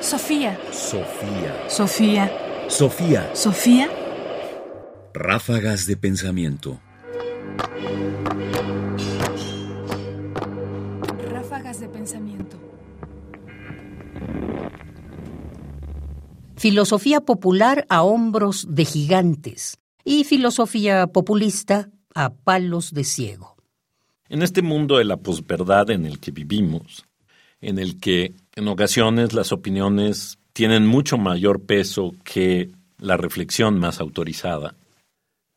Sofía. Sofía. Sofía. Sofía. Sofía. Ráfagas de pensamiento. Ráfagas de pensamiento. Filosofía popular a hombros de gigantes y filosofía populista a palos de ciego. En este mundo de la posverdad en el que vivimos, en el que en ocasiones las opiniones tienen mucho mayor peso que la reflexión más autorizada,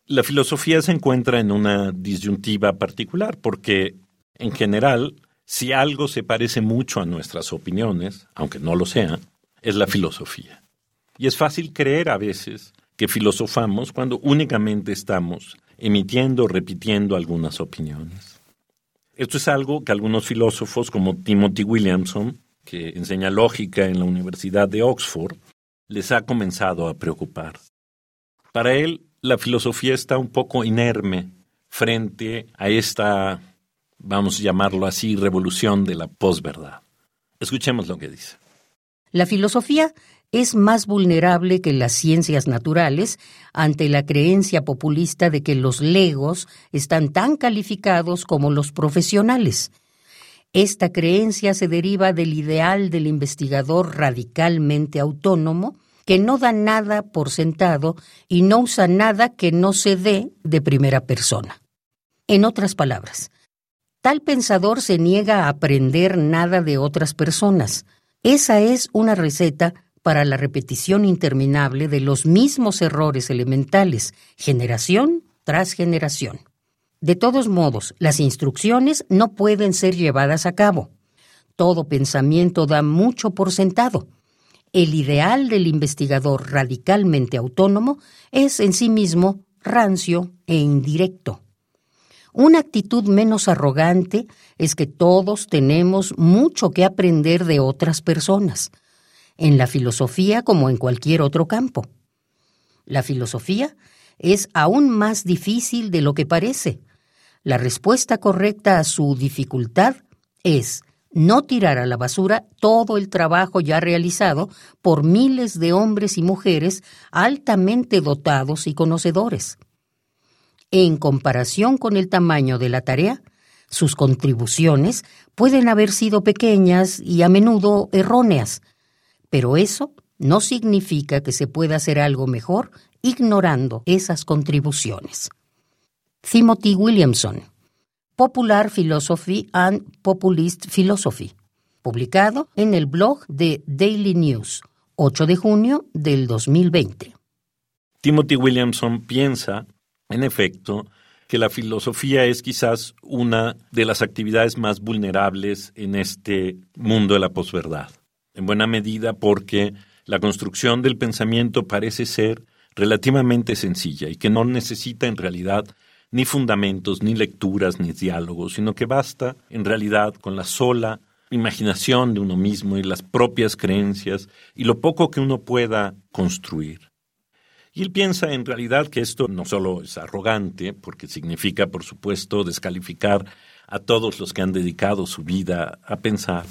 la filosofía se encuentra en una disyuntiva particular porque, en general, si algo se parece mucho a nuestras opiniones, aunque no lo sea, es la filosofía. Y es fácil creer a veces que filosofamos cuando únicamente estamos emitiendo repitiendo algunas opiniones. Esto es algo que algunos filósofos como Timothy Williamson, que enseña lógica en la Universidad de Oxford, les ha comenzado a preocupar. Para él, la filosofía está un poco inerme frente a esta, vamos a llamarlo así, revolución de la posverdad. Escuchemos lo que dice. La filosofía es más vulnerable que las ciencias naturales ante la creencia populista de que los legos están tan calificados como los profesionales. Esta creencia se deriva del ideal del investigador radicalmente autónomo que no da nada por sentado y no usa nada que no se dé de primera persona. En otras palabras, tal pensador se niega a aprender nada de otras personas. Esa es una receta para la repetición interminable de los mismos errores elementales, generación tras generación. De todos modos, las instrucciones no pueden ser llevadas a cabo. Todo pensamiento da mucho por sentado. El ideal del investigador radicalmente autónomo es en sí mismo rancio e indirecto. Una actitud menos arrogante es que todos tenemos mucho que aprender de otras personas en la filosofía como en cualquier otro campo. La filosofía es aún más difícil de lo que parece. La respuesta correcta a su dificultad es no tirar a la basura todo el trabajo ya realizado por miles de hombres y mujeres altamente dotados y conocedores. En comparación con el tamaño de la tarea, sus contribuciones pueden haber sido pequeñas y a menudo erróneas, pero eso no significa que se pueda hacer algo mejor ignorando esas contribuciones. Timothy Williamson, Popular Philosophy and Populist Philosophy, publicado en el blog de Daily News, 8 de junio del 2020. Timothy Williamson piensa, en efecto, que la filosofía es quizás una de las actividades más vulnerables en este mundo de la posverdad en buena medida porque la construcción del pensamiento parece ser relativamente sencilla y que no necesita en realidad ni fundamentos, ni lecturas, ni diálogos, sino que basta en realidad con la sola imaginación de uno mismo y las propias creencias y lo poco que uno pueda construir. Y él piensa en realidad que esto no solo es arrogante, porque significa, por supuesto, descalificar a todos los que han dedicado su vida a pensar,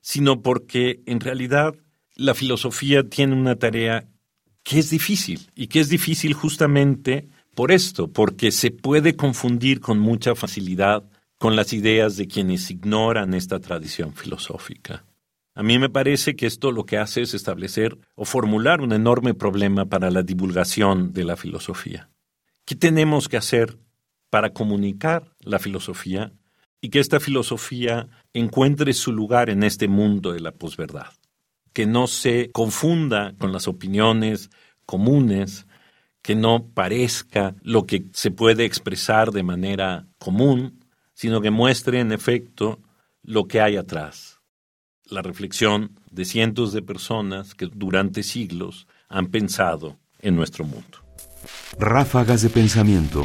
sino porque en realidad la filosofía tiene una tarea que es difícil y que es difícil justamente por esto, porque se puede confundir con mucha facilidad con las ideas de quienes ignoran esta tradición filosófica. A mí me parece que esto lo que hace es establecer o formular un enorme problema para la divulgación de la filosofía. ¿Qué tenemos que hacer para comunicar la filosofía y que esta filosofía encuentre su lugar en este mundo de la posverdad, que no se confunda con las opiniones comunes, que no parezca lo que se puede expresar de manera común, sino que muestre en efecto lo que hay atrás, la reflexión de cientos de personas que durante siglos han pensado en nuestro mundo. Ráfagas de pensamiento.